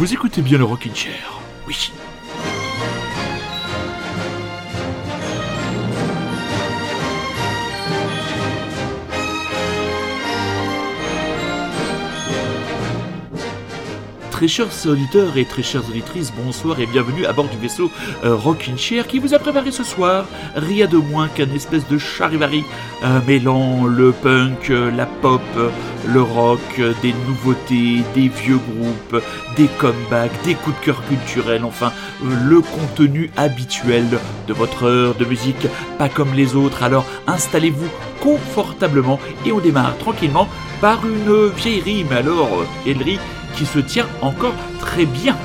Vous écoutez bien le Rockin' Chair Oui. Très chers auditeurs et très chères auditrices, bonsoir et bienvenue à bord du vaisseau euh, Rockin' Chair qui vous a préparé ce soir rien de moins qu'un espèce de charivari euh, mêlant le punk, euh, la pop, euh, le rock, euh, des nouveautés, des vieux groupes, des comebacks, des coups de cœur culturels, enfin le contenu habituel de votre heure de musique, pas comme les autres. Alors installez-vous confortablement et on démarre tranquillement par une vieillerie, mais alors vieillerie qui se tient encore très bien.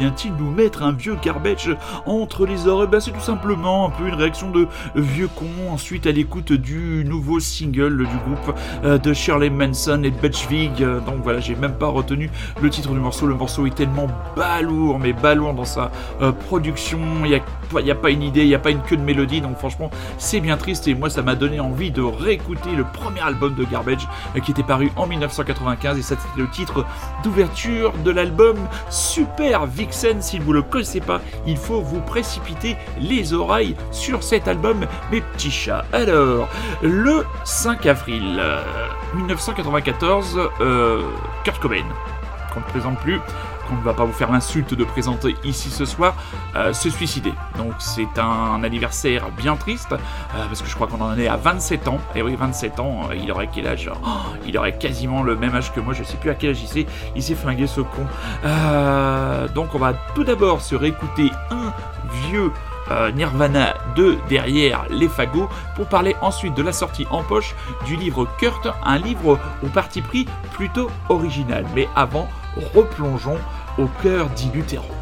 Vient-il nous mettre un vieux garbage entre les oreilles? Bah, C'est tout simplement un peu une réaction de vieux con ensuite à l'écoute du nouveau single du groupe euh, de Shirley Manson et de Butch Vig. Euh, donc voilà, j'ai même pas retenu le titre du morceau. Le morceau est tellement balourd, mais balourd dans sa euh, production. Il y a il n'y a pas une idée, il n'y a pas une queue de mélodie, donc franchement, c'est bien triste et moi, ça m'a donné envie de réécouter le premier album de Garbage euh, qui était paru en 1995 et ça c'était le titre d'ouverture de l'album Super Vixen. Si vous ne le connaissez pas, il faut vous précipiter les oreilles sur cet album, mes petits chats. Alors, le 5 avril euh, 1994, euh, Kurt Cobain, qu'on ne présente plus, qu'on ne va pas vous faire l'insulte de présenter ici ce soir, euh, se suicider. Donc c'est un anniversaire bien triste, euh, parce que je crois qu'on en est à 27 ans. Et oui, 27 ans, euh, il aurait quel âge Oh, Il aurait quasiment le même âge que moi, je sais plus à quel âge il s'est, il s'est flingué ce con. Donc on va tout d'abord se réécouter un vieux Nirvana de derrière les fagots pour parler ensuite de la sortie en poche du livre Kurt, un livre au parti pris plutôt original. Mais avant, replongeons au cœur Utero.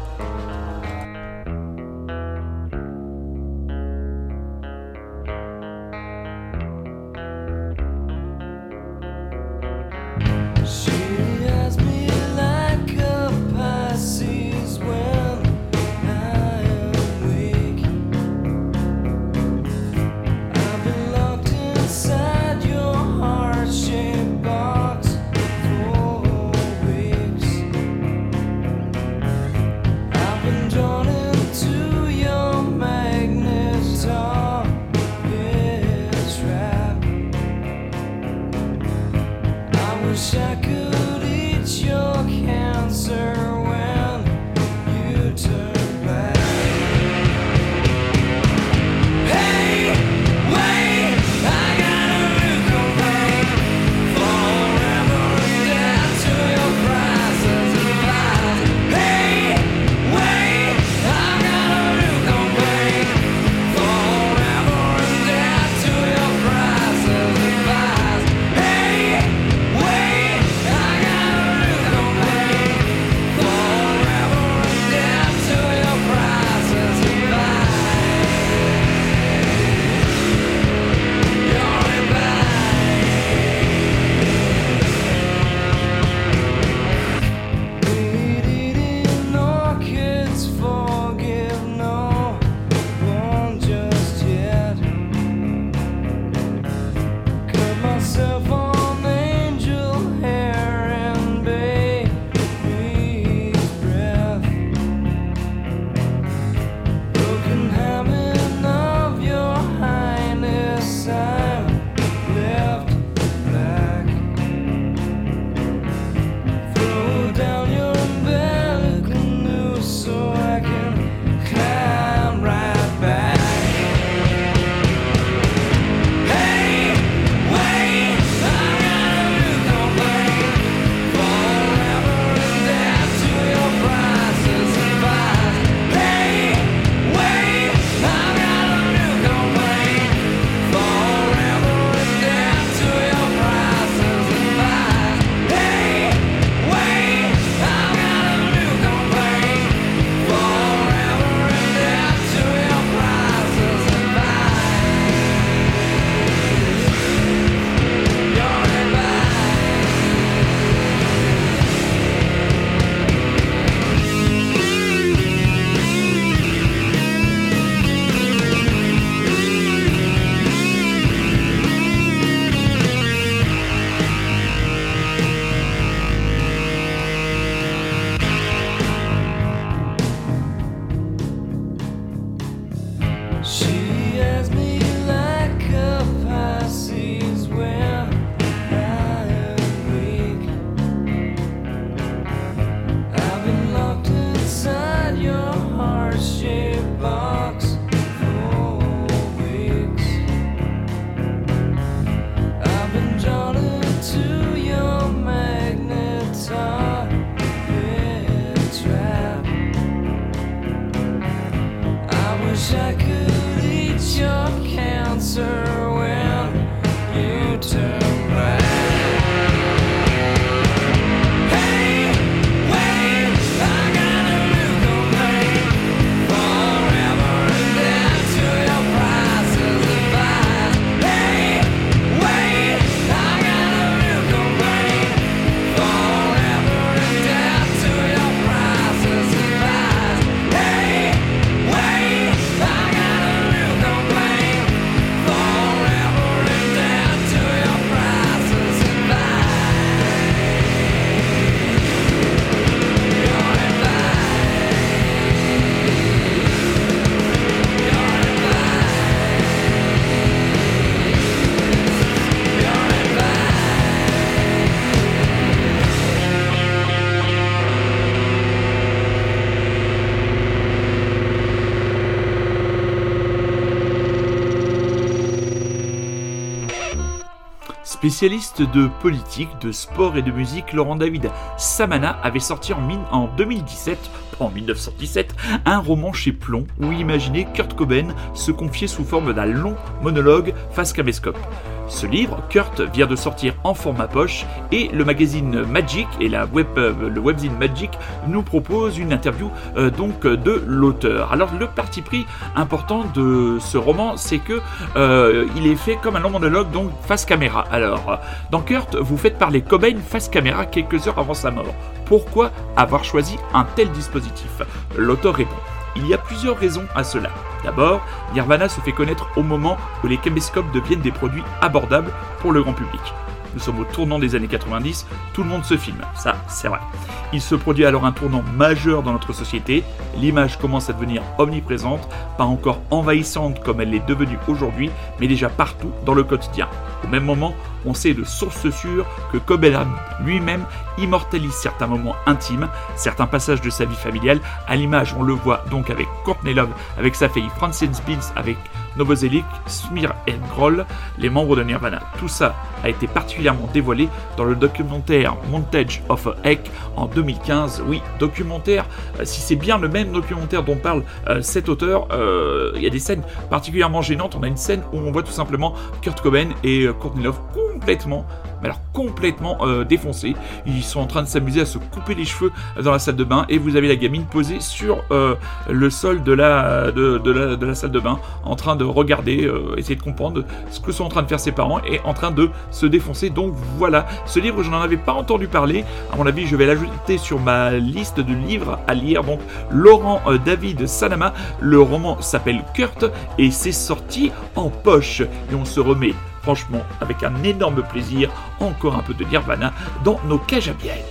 Spécialiste de politique, de sport et de musique, Laurent David Samana avait sorti en, mine- en 2017, pas en 1917, un roman chez Plomb où il imaginait Kurt Cobain se confier sous forme d'un long monologue face caméscope. Ce livre, Kurt, vient de sortir en format poche et le magazine Magic et la euh, le webzine Magic nous propose une interview euh, donc de l'auteur. Alors le parti pris important de ce roman, c'est que euh, il est fait comme un long monologue donc face caméra. Alors dans Kurt, vous faites parler Cobain face caméra quelques heures avant sa mort. Pourquoi avoir choisi un tel dispositif? L'auteur répond. Il y a plusieurs raisons à cela. D'abord, Nirvana se fait connaître au moment où les caméscopes deviennent des produits abordables pour le grand public. Nous sommes au tournant des années 90, tout le monde se filme, ça c'est vrai. Il se produit alors un tournant majeur dans notre société, l'image commence à devenir omniprésente, pas encore envahissante comme elle l'est devenue aujourd'hui, mais déjà partout dans le quotidien. Au même moment, on sait de sources sûres que Cobain lui-même immortalise certains moments intimes, certains passages de sa vie familiale. À l'image, on le voit donc avec Courtney Love, avec sa fille Frances Beans, avec Novoselic, Smear et Grohl, les membres de Nirvana. Tout ça a été particulièrement dévoilé dans le documentaire Montage of a Heck en 2015. Oui, documentaire, euh, si c'est bien le même documentaire dont parle euh, cet auteur, euh, il y a des scènes particulièrement gênantes. On a une scène où on voit tout simplement Kurt Cobain et Courtney Love complètement mais alors complètement défoncés. Ils sont en train de s'amuser à se couper les cheveux dans la salle de bain et vous avez la gamine posée sur le sol de la, de, de la, salle de bain en train de regarder, essayer de comprendre ce que sont en train de faire ses parents et en train de se défoncer. Donc voilà, ce livre, je n'en avais pas entendu parler. À mon avis, je vais l'ajouter sur ma liste de livres à lire. Donc Laurent euh, David Sanama, le roman s'appelle Kurt et c'est sorti en poche. Et on se remet franchement avec un énorme plaisir encore un peu de Nirvana dans nos cages à miel.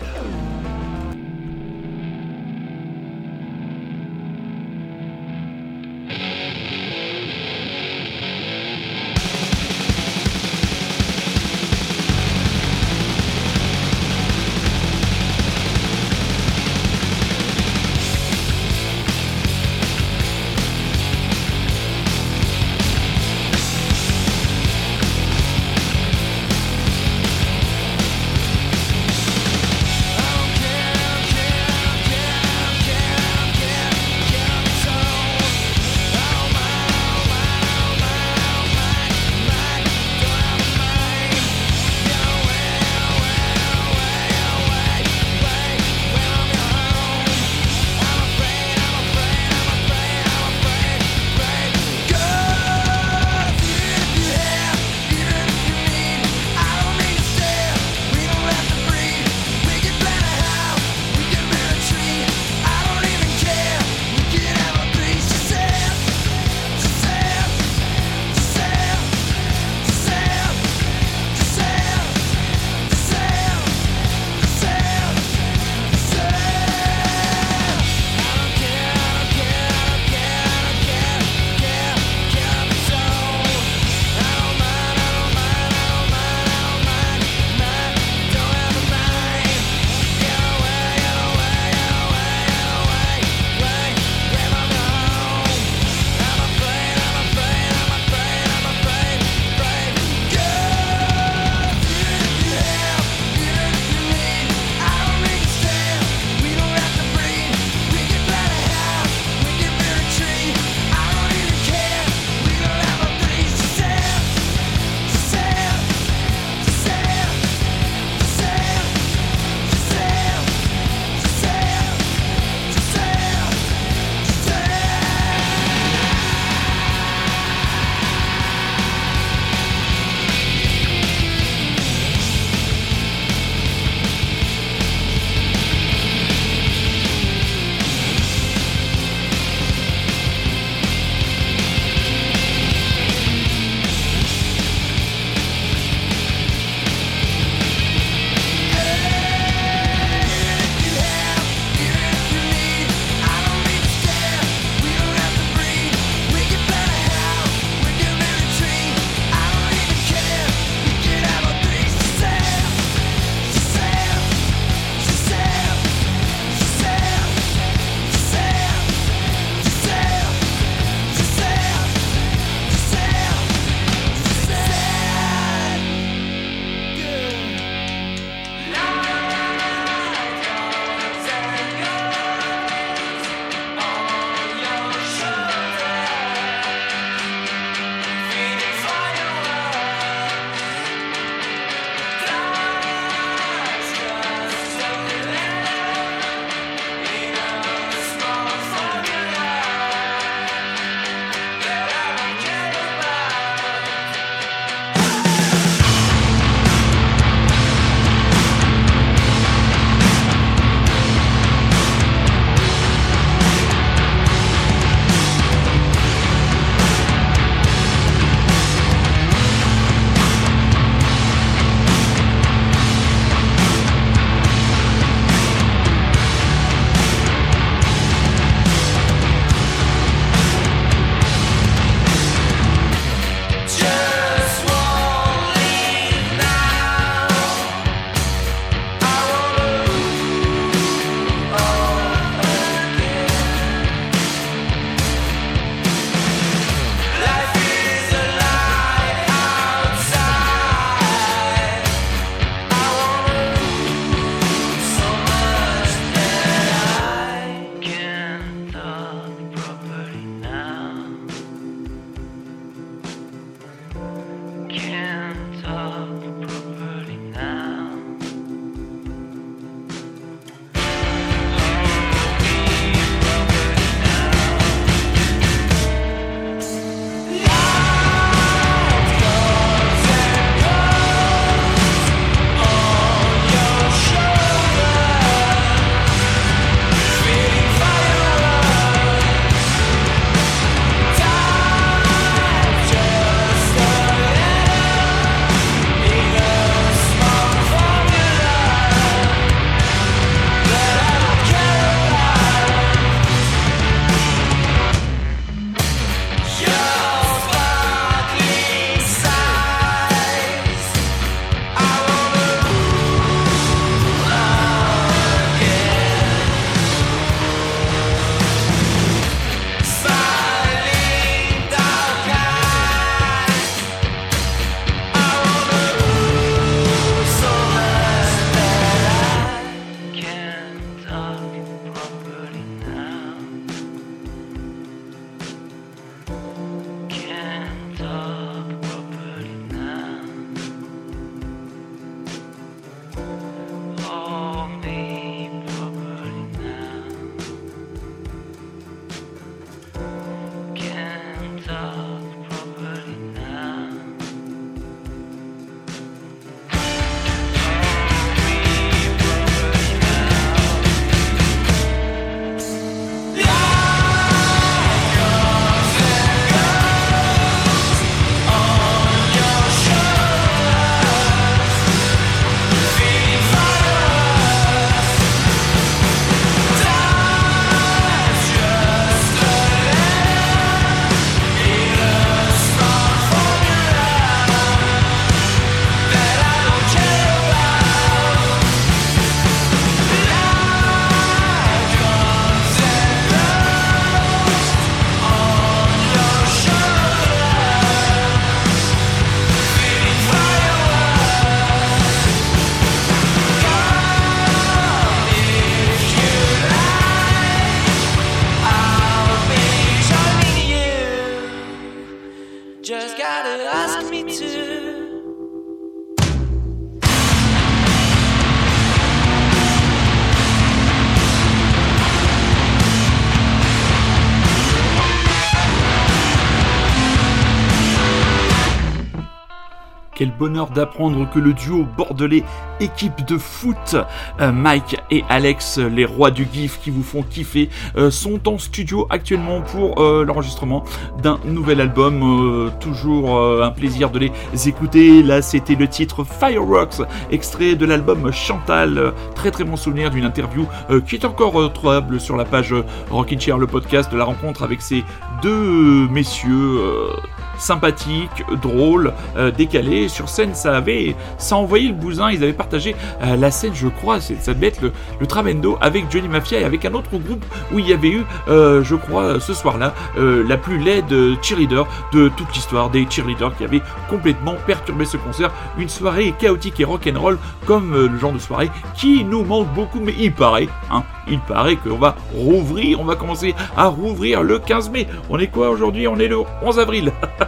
Quel bonheur d'apprendre que le duo bordelais équipe de foot, euh, Mike et Alex, les rois du GIF qui vous font kiffer, euh, sont en studio actuellement pour euh, l'enregistrement d'un nouvel album. Toujours un plaisir de les écouter. Là, c'était le titre Fireworks, extrait de l'album Chantal. Très très bon souvenir d'une interview qui est encore trouvable sur la page Rockin' Chair, le podcast de la rencontre avec ces deux messieurs. Sympathiques, drôles, euh, décalés. Sur scène, ça avait, ça envoyait le bousin. Ils avaient partagé euh, la scène, je crois, ça devait être le, le avec Johnny Mafia et avec un autre groupe où il y avait eu, euh, je crois, ce soir-là, la plus laide cheerleader de toute l'histoire des cheerleaders qui avait complètement perturbé ce concert. Une soirée chaotique et rock'n'roll comme le genre de soirée qui nous manque beaucoup, mais il paraît, hein, il paraît qu'on va rouvrir, on va commencer à rouvrir le 15 mai. On est quoi aujourd'hui? On est le 11 avril.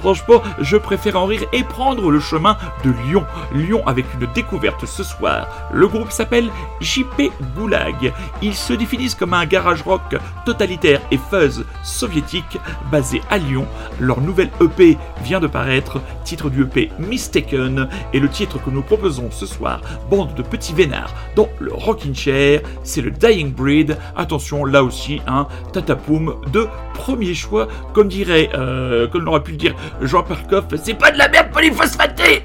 Franchement, je préfère en rire et prendre le chemin de Lyon. Lyon avec une découverte ce soir. Le groupe s'appelle JP Goulag. Ils se définissent comme un garage rock totalitaire et fuzz soviétique basé à Lyon. Leur nouvelle EP vient de paraître, titre du EP Mistaken, et le titre que nous proposons ce soir, bande de petits vénards dans le rocking chair, c'est le Dying Breed. Attention, là aussi, un tatapoum de premier choix, comme dirait, euh, pu dire Jean Perkoff, c'est pas de la merde polyphosphatée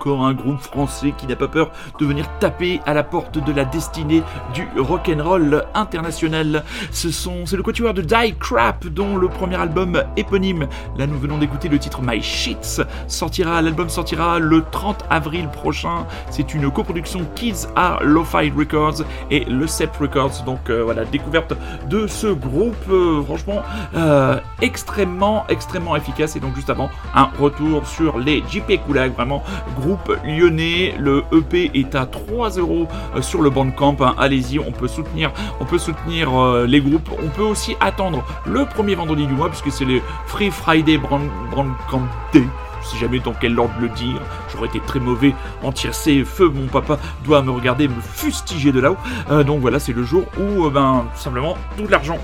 Encore un groupe français qui n'a pas peur de venir taper à la porte de la destinée du rock'n'roll international. Ce sont, c'est le quatuor de Die Crap dont le premier album éponyme, là nous venons d'écouter le titre My Shits, sortira, l'album sortira le 30 avril prochain. C'est une coproduction Kids Are Lo-Fi Records et Le Sep Records. Donc euh, voilà, découverte de ce groupe, euh, franchement euh, extrêmement, extrêmement efficace. Et donc juste avant, un retour sur les JP Koulag, vraiment groupe lyonnais. Le EP est à 3 euros euh, sur le Bandcamp. hein. Allez-y, on peut soutenir, on peut soutenir euh, les groupes. On peut aussi attendre le premier vendredi du mois puisque c'est le Free Friday Bandcamp Day. Si jamais dans quel ordre le dire, j'aurais été très mauvais en tiercé. Feu, mon papa doit me regarder, me fustiger de là-haut. Euh, donc voilà, c'est le jour où, ben, tout simplement, tout l'argent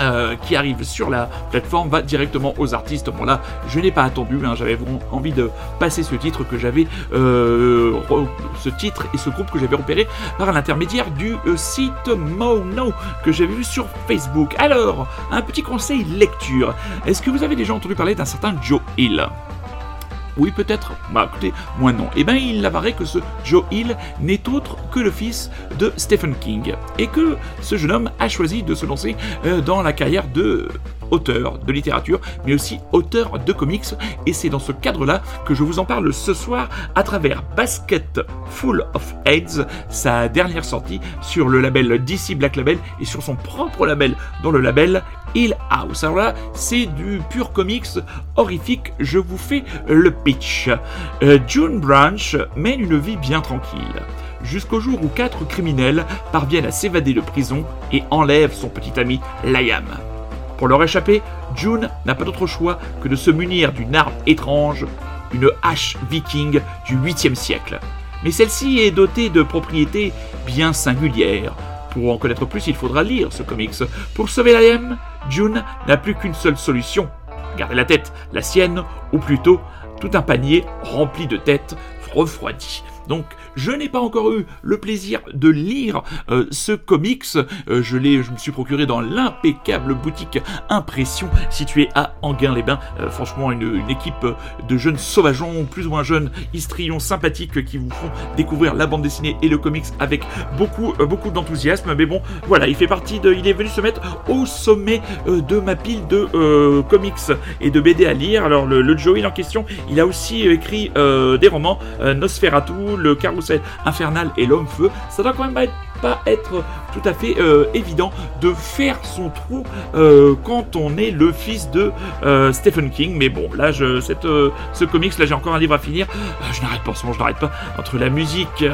euh, qui arrive sur la plateforme va directement aux artistes. Bon là, je n'ai pas attendu, hein, j'avais envie de passer ce titre que j'avais, euh, ce titre et ce groupe que j'avais repéré par l'intermédiaire du euh, site Mono que j'avais vu sur Facebook. Alors, un petit conseil lecture. Est-ce que vous avez déjà entendu parler d'un certain Joe Hill? Oui, peut-être. Bah écoutez, moi non. Eh bien, il apparaît que ce Joe Hill n'est autre que le fils de Stephen King. Et que ce jeune homme a choisi de se lancer euh, dans la carrière de auteur de littérature, mais aussi auteur de comics. Et c'est dans ce cadre-là que je vous en parle ce soir à travers Basket Full of AIDS, sa dernière sortie sur le label DC Black Label et sur son propre label, dans le label Hill House. Alors là, c'est du pur comics horrifique. Je vous fais le pitch. Euh, June Branch mène une vie bien tranquille. Jusqu'au jour où quatre criminels parviennent à s'évader de prison et enlèvent son petit ami Liam. Pour leur échapper, June n'a pas d'autre choix que de se munir d'une arme étrange, une hache viking du 8e siècle. Mais celle-ci est dotée de propriétés bien singulières. Pour en connaître plus, il faudra lire ce comics. Pour sauver Liam, June n'a plus qu'une seule solution. Garder la tête, la sienne, ou plutôt tout un panier rempli de têtes refroidies. Donc, je n'ai pas encore eu le plaisir de lire euh, ce comics. Euh, je l'ai, je me suis procuré dans l'impeccable boutique Impression située à Anguin-les-Bains. Euh, franchement, une, équipe de jeunes sauvageons, plus ou moins jeunes, histrions sympathiques qui vous font découvrir la bande dessinée et le comics avec beaucoup, beaucoup d'enthousiasme. Mais bon, voilà, il fait partie de, il est venu se mettre au sommet de ma pile de comics et de BD à lire. Alors le, le Joey en question, il a aussi écrit des romans, Nosferatu, le Carrousel infernal et l'homme feu. Ça doit quand même être pas être tout à fait euh, évident de faire son trou euh, quand on est le fils de euh, Stephen King. Mais bon, là, je, ce comics, là, j'ai encore un livre à finir. Euh, je n'arrête pas ce moment, je n'arrête pas. Entre la musique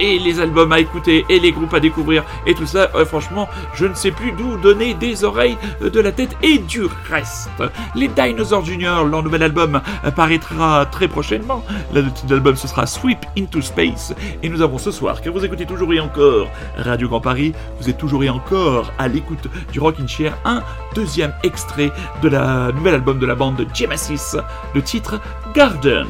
et les albums à écouter et les groupes à découvrir et tout ça, franchement, je ne sais plus d'où donner des oreilles, de la tête et du reste. Les Dinosaurs Junior, leur nouvel album, euh, paraîtra très prochainement. Le titre de l'album, ce sera Sweep into Space. Et nous avons ce soir, car vous écoutez toujours et encore Radio Grand Paris, vous êtes toujours et encore à l'écoute du Rockin' Chair, un deuxième extrait de la nouvel album de la bande de Genesis, le titre Garden.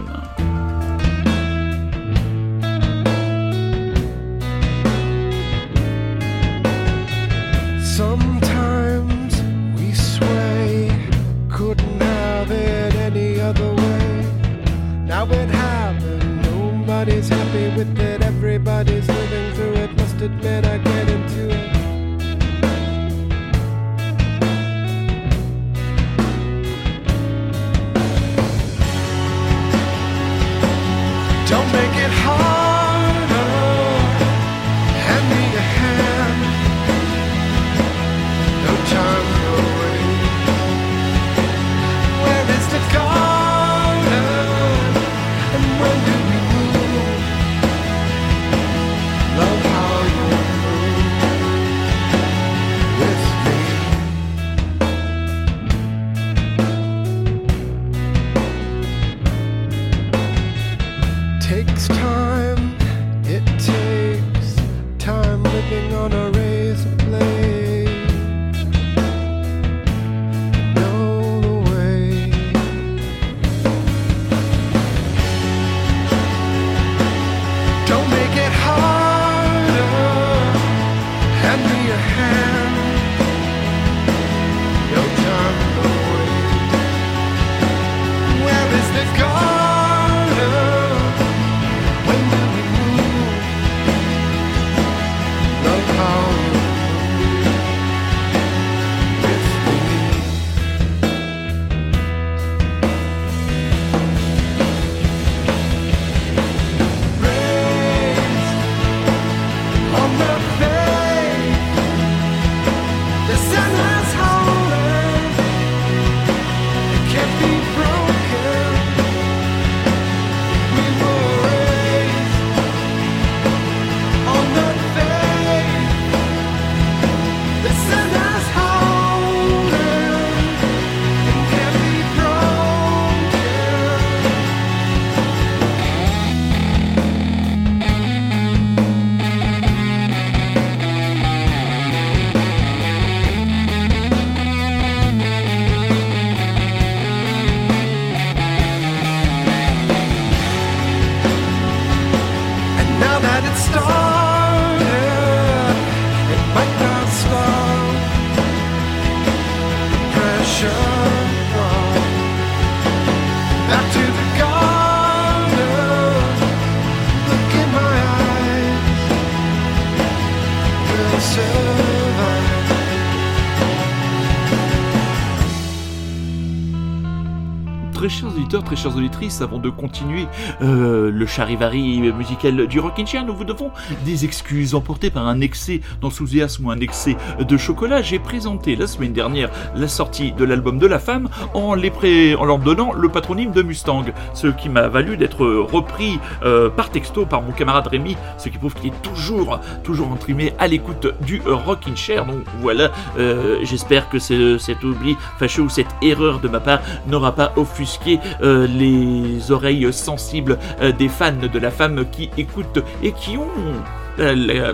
chères auditrices, avant de continuer euh, le charivari musical du Rockin' Chair, nous vous devons des excuses emportées par un excès d'enthousiasme ou un excès de chocolat. J'ai présenté la semaine dernière la sortie de l'album de la femme en, pré... en leur donnant le patronyme de Mustang, ce qui m'a valu d'être repris euh, par texto par mon camarade Rémi, ce qui prouve qu'il est toujours, toujours entrimé à l'écoute du Rockin' Chair. Donc voilà, euh, j'espère que cet oubli fâcheux ou cette erreur de ma part n'aura pas offusqué les oreilles sensibles euh, des fans de la femme qui écoutent et qui ont euh,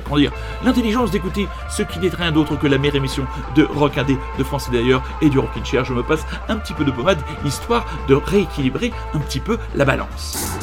l'intelligence d'écouter ce qui n'est rien d'autre que la meilleure émission de rock indé, de français d'ailleurs et du rockin' chair. Je me passe un petit peu de pommade histoire de rééquilibrer un petit peu la balance.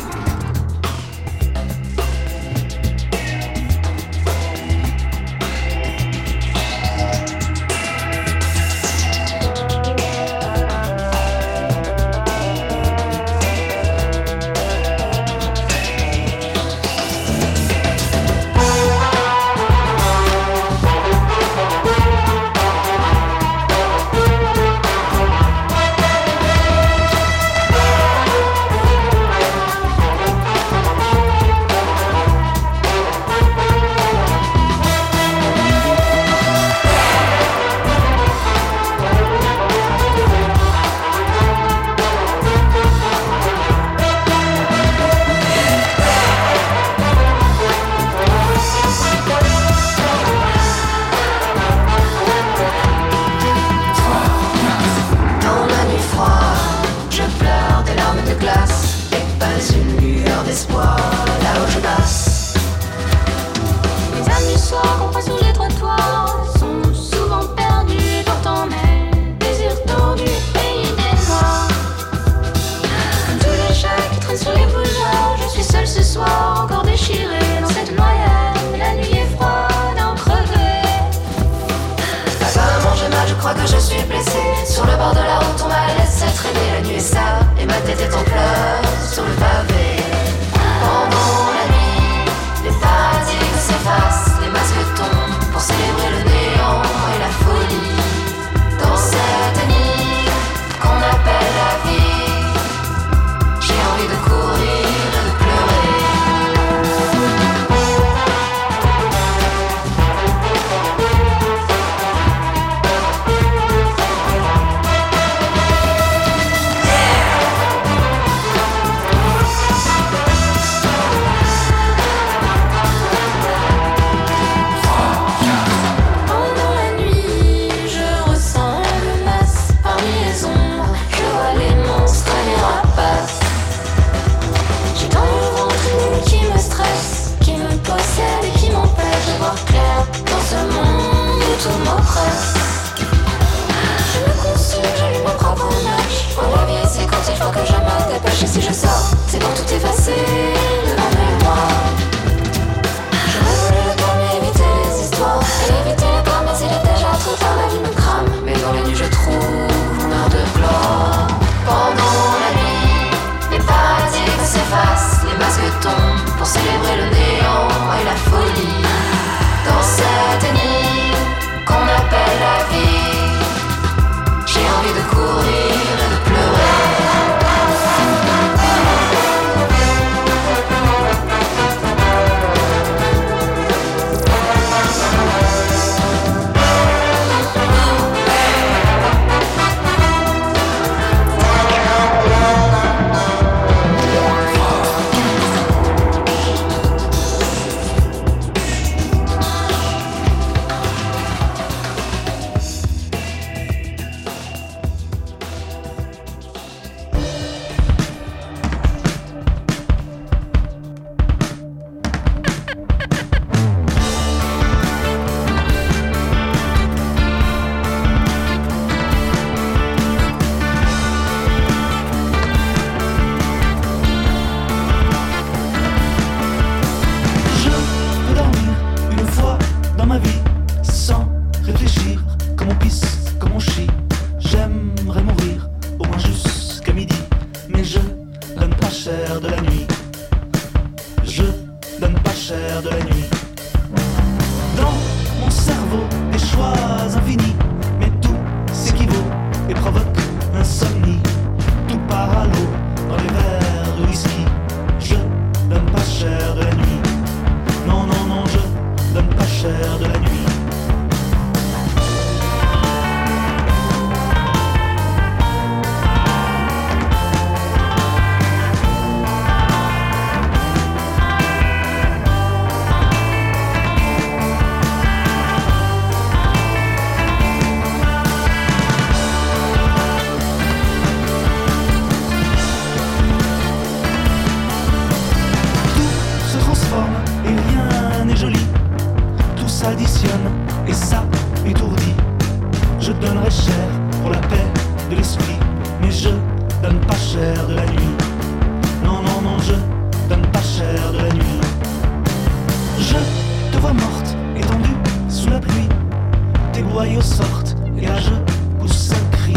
Tes boyaux sortent et là je un cri.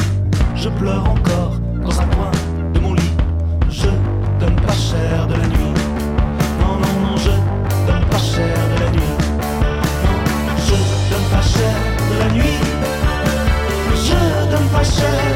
Je pleure encore dans un coin de mon lit. Je donne pas cher de la nuit. Non, non, non, je donne pas cher de la nuit. Non, je donne pas cher de la nuit. Je donne pas cher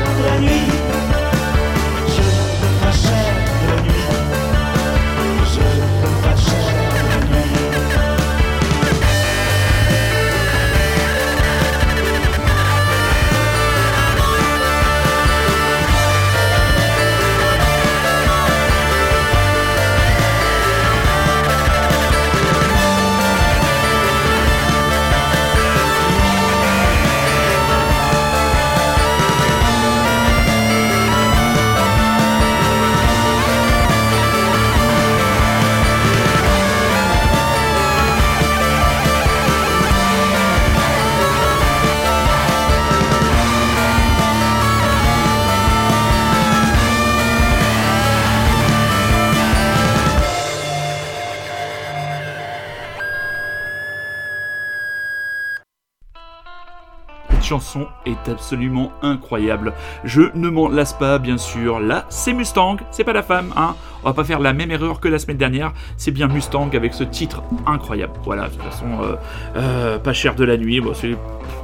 chanson est absolument incroyable. Je ne m'en lasse pas, bien sûr. Là, c'est Mustang, c'est pas la femme, hein. On va pas faire la même erreur que la semaine dernière. C'est bien Mustang avec ce titre incroyable. Voilà, de toute façon, euh, euh, pas cher de la nuit. Bon, c'est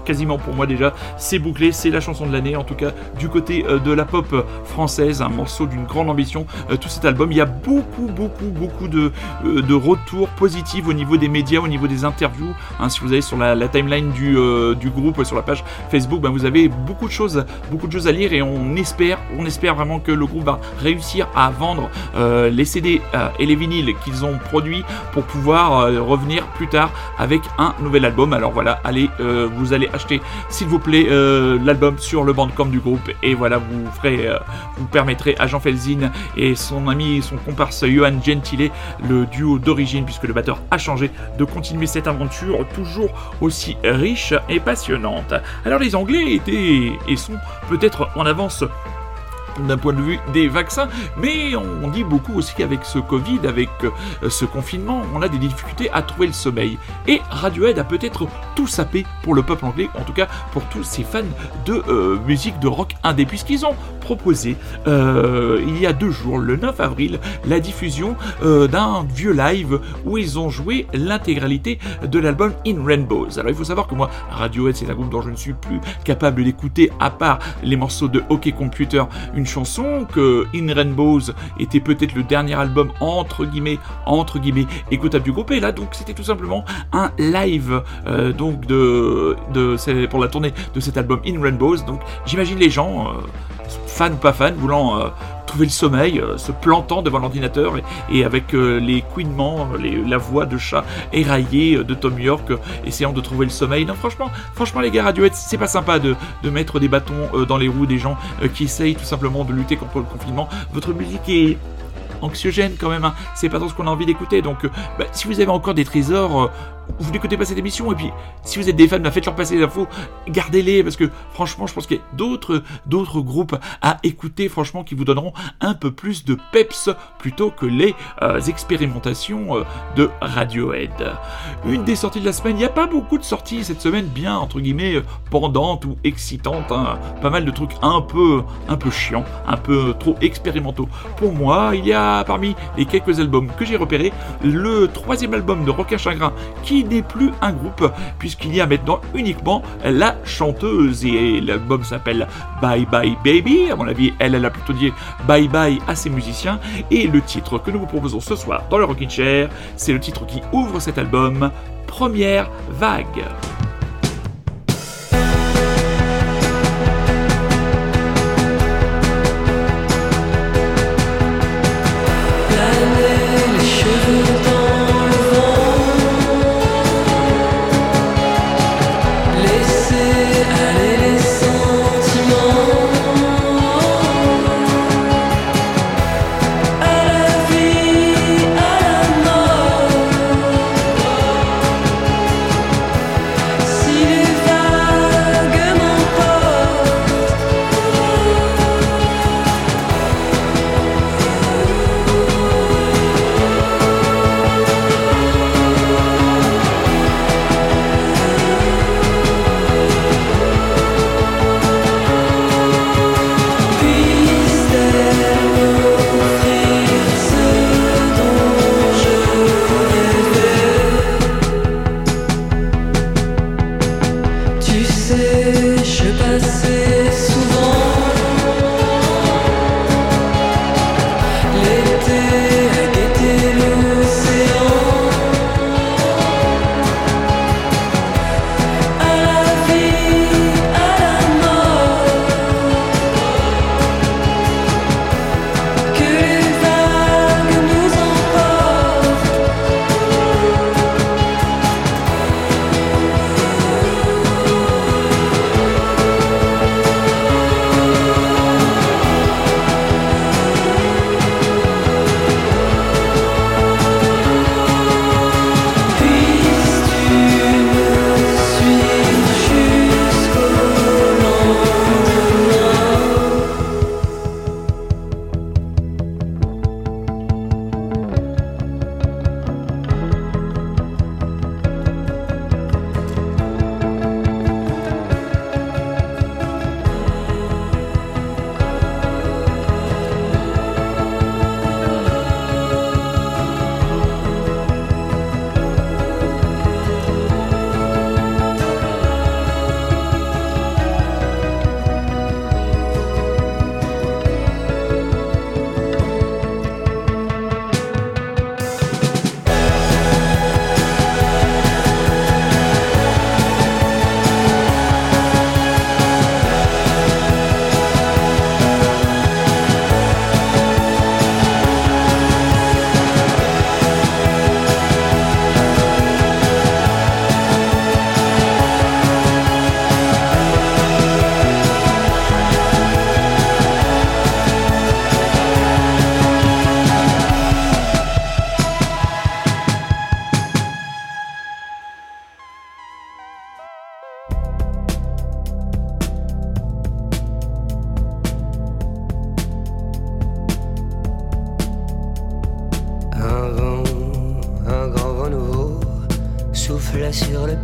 quasiment pour moi déjà, c'est bouclé, c'est la chanson de l'année, en tout cas du côté euh, de la pop française, un morceau d'une grande ambition. Tout cet album, il y a beaucoup, beaucoup, beaucoup de, retours positifs au niveau des médias, au niveau des interviews. Hein, si vous allez sur la, timeline du, groupe, sur la page Facebook, ben, vous avez beaucoup de choses, beaucoup de choses à lire et on espère, on espère vraiment que le groupe va réussir à vendre les CD euh, et les vinyles qu'ils ont produits pour pouvoir euh, revenir plus tard avec un nouvel album. Alors voilà, allez, euh, vous allez acheter, s'il vous plaît, euh, l'album sur le bandcamp du groupe et voilà, vous ferez, euh, vous permettrez à Jean Felzin et son ami, son comparse Johan Gentile, le duo d'origine puisque le batteur a changé, de continuer cette aventure toujours aussi riche et passionnante. Alors les Anglais étaient et sont peut-être en avance d'un point de vue des vaccins, mais on dit beaucoup aussi qu'avec ce Covid, avec euh, ce confinement, on a des difficultés à trouver le sommeil. Et Radiohead a peut-être tout sapé pour le peuple anglais, en tout cas pour tous ces fans de euh, musique de rock indé, puisqu'ils ont proposé euh, il y a deux jours, le 9 avril, la diffusion d'un vieux live où ils ont joué l'intégralité de l'album In Rainbows. Alors il faut savoir que moi, Radiohead, c'est un groupe dont je ne suis plus capable d'écouter, à part les morceaux de Hockey Computer, une chanson que In Rainbows était peut-être le dernier album entre guillemets, entre guillemets, écoutable du groupe. Et là, donc, c'était tout simplement un live euh, donc de, de pour la tournée de cet album In Rainbows. Donc, j'imagine les gens, euh, fans ou pas fans, voulant euh, trouver le sommeil, euh, se plantant devant l'ordinateur et, avec euh, les couinements, euh, la voix de chat éraillée de Tom York, essayant de trouver le sommeil. Non, franchement, franchement, les gars, Radiohead, c'est pas sympa de, mettre des bâtons dans les roues des gens qui essayent tout simplement de lutter contre le confinement. Votre musique est anxiogène quand même, hein. c'est pas trop ce qu'on a envie d'écouter. Donc, bah, si vous avez encore des trésors, vous n'écoutez pas cette émission. Et puis, si vous êtes des fans, bah, faites-leur passer les infos, gardez-les, parce que franchement, je pense qu'il y a d'autres, groupes à écouter, franchement, qui vous donneront un peu plus de peps plutôt que les euh, expérimentations euh, de Radiohead. Une des sorties de la semaine, il n'y a pas beaucoup de sorties cette semaine, bien entre guillemets euh, pendantes ou excitantes, hein. pas mal de trucs un peu, un peu chiants, un peu trop expérimentaux. Pour moi, il y a parmi les quelques albums que j'ai repérés le troisième album de Rocain Chagrin qui n'est plus un groupe puisqu'il y a maintenant uniquement la chanteuse et l'album s'appelle Bye Bye Baby. À mon avis, elle, a plutôt dit bye bye à ses musiciens et le titre que nous vous proposons ce soir dans le Rockin' Chair, c'est le titre qui ouvre cet album, Première Vague.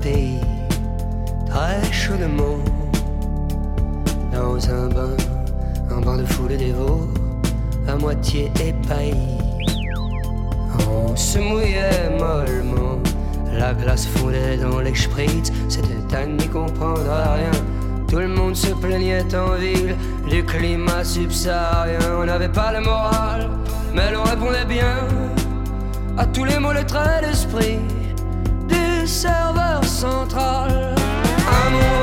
Très chaudement. Dans un bain, un bain de foule dévot, à moitié épaillis. On se mouillait mollement, la glace fondait dans les spritz, c'était à n'y comprendre rien. Tout le monde se plaignait en ville du climat subsaharien. On n'avait pas le moral, mais l'on répondait bien à tous les mots, les traits d'esprit serveur central. Un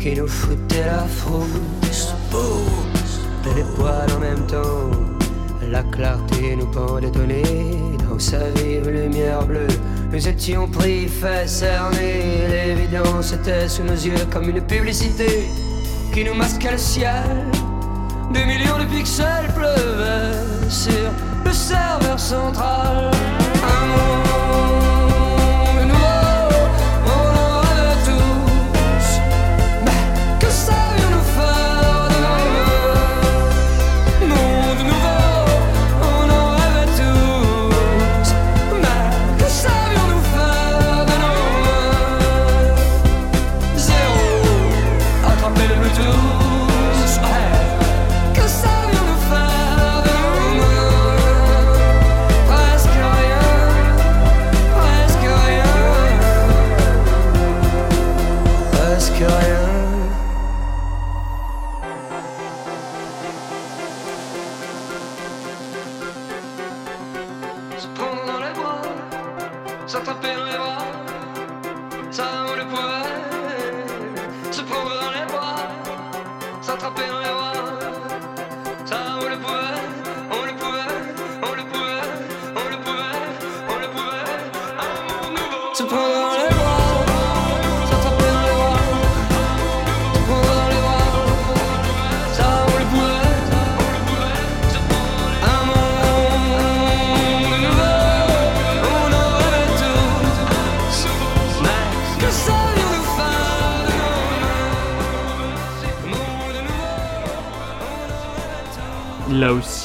qui nous foutaient la frousse. Et les poils en même temps. La clarté nous pend d'étonner dans sa vive lumière bleue. Nous étions pris, fait cerner. L'évidence était sous nos yeux comme une publicité qui nous masquait le ciel. Des millions de pixels pleuvaient sur le serveur central. Un monde rêve tous. Là aussi,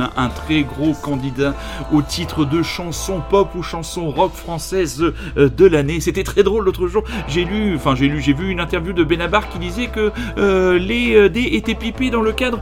un très gros candidat au titre de chanson pop ou chanson rock française euh, de l'année. C'était très drôle l'autre jour. J'ai lu, enfin j'ai lu, j'ai vu une interview de Benabar qui disait que euh, les euh, dés étaient pipés dans le cadre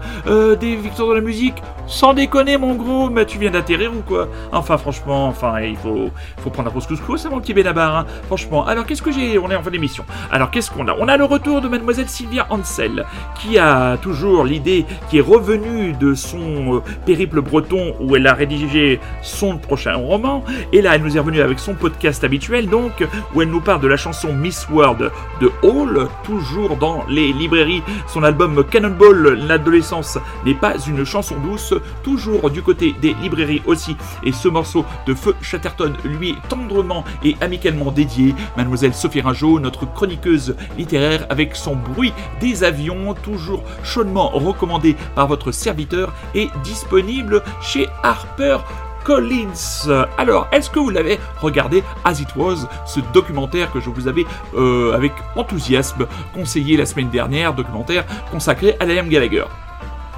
des victoires de la musique. Sans déconner, mon gros, mais tu viens d'atterrir ou quoi? Enfin, franchement, enfin, il faut, prendre un pause couscous, mon petit Benabar. hein. Franchement. Alors, qu'est-ce que j'ai On est en fin d'émission. Alors, qu'est-ce qu'on a? On a le retour de Mademoiselle Sylvia Ansel, qui a toujours l'idée, qui est revenue de son périple breton où elle a rédigé son prochain roman. Et là, elle nous est revenue avec son podcast habituel, donc, où elle nous parle de la chanson Miss World de Hall, toujours dans les librairies. Son album Cannonball, l'adolescence n'est pas une chanson douce, toujours du côté des librairies aussi. Et ce morceau de Feu Chatterton lui est tendrement et amicalement dédié. Mademoiselle Sophie Ringeau, notre chroniqueuse littéraire, avec son bruit des avions, toujours chaudement recommandé par votre serviteur, est disponible chez Harper. Collins. Alors, est-ce que vous l'avez regardé As It Was, ce documentaire que je vous avais euh, avec enthousiasme conseillé la semaine dernière, documentaire consacré à Liam Gallagher?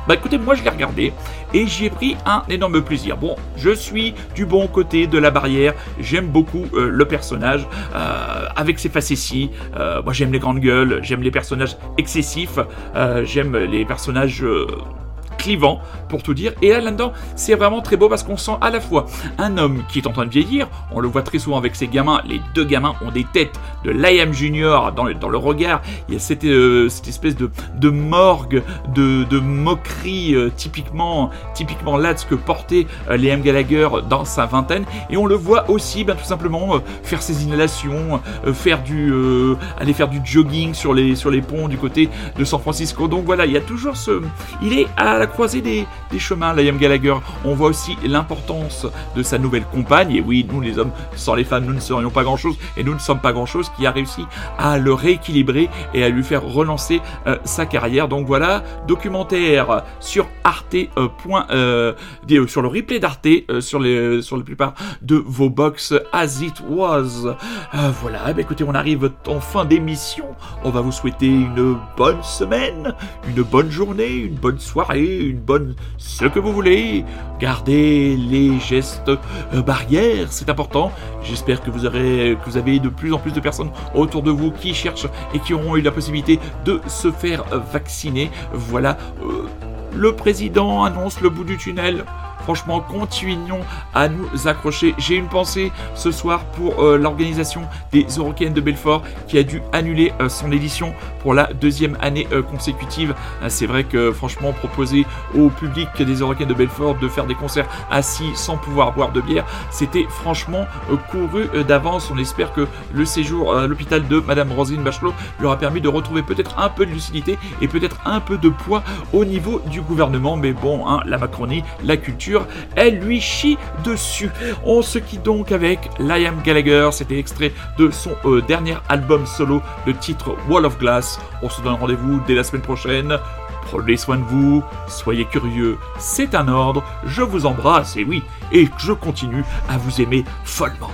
Bah écoutez, moi je l'ai regardé et j'y ai pris un énorme plaisir. Bon, je suis du bon côté de la barrière, j'aime beaucoup euh, le personnage euh, avec ses facéties. Moi j'aime les grandes gueules, j'aime les personnages excessifs, j'aime les personnages clivant, pour tout dire. Et là, là-dedans, c'est vraiment très beau parce qu'on sent à la fois un homme qui est en train de vieillir, on le voit très souvent avec ses gamins, les deux gamins ont des têtes de Liam Junior dans le, dans le regard, il y a cette, euh, espèce de, de morgue, de, de moquerie euh, typiquement, typiquement là de ce que portait euh, Liam Gallagher dans sa vingtaine, et on le voit aussi ben, tout simplement euh, faire ses inhalations, faire du, aller faire du jogging sur les, sur les ponts du côté de San Francisco. Donc voilà, il y a toujours ce, il est à la croisée des, chemins, Liam Gallagher. On voit aussi l'importance de sa nouvelle compagne. Et oui, nous les hommes, sans les femmes, nous ne serions pas grand-chose. Et nous ne sommes pas grand-chose qui a réussi à le rééquilibrer et à lui faire relancer euh, sa carrière. Donc voilà, documentaire sur Arte. euh, euh, sur le replay d'Arte, sur, les, sur la plupart de vos box as it was. Voilà, ben, écoutez, on arrive en fin d'émission. On va vous souhaiter une bonne semaine, une bonne journée, une bonne soirée, une bonne ce que vous voulez. Gardez les gestes euh, barrières, c'est important. J'espère que vous que vous avez de plus en plus de personnes autour de vous qui cherchent et qui auront eu la possibilité de se faire vacciner. Voilà, euh, le président annonce le bout du tunnel. Franchement, continuons à nous accrocher. J'ai une pensée ce soir pour euh, l'organisation des Eurocaines de Belfort qui a dû annuler euh, son édition pour la deuxième année euh, consécutive. Euh, C'est vrai que franchement, proposer au public des Eurocaines de Belfort de faire des concerts assis sans pouvoir boire de bière, c'était franchement couru d'avance. On espère que le séjour à l'hôpital de Madame Roselyne Bachelot lui aura permis de retrouver peut-être un peu de lucidité et peut-être un peu de poids au niveau du gouvernement. Mais bon, hein, la Macronie, la culture, elle lui chie dessus. On se quitte donc avec Liam Gallagher. C'était extrait de son euh, dernier album solo, le titre Wall of Glass. On se donne rendez-vous dès la semaine prochaine. Prenez soin de vous, soyez curieux, c'est un ordre, je vous embrasse et oui, et je continue à vous aimer follement.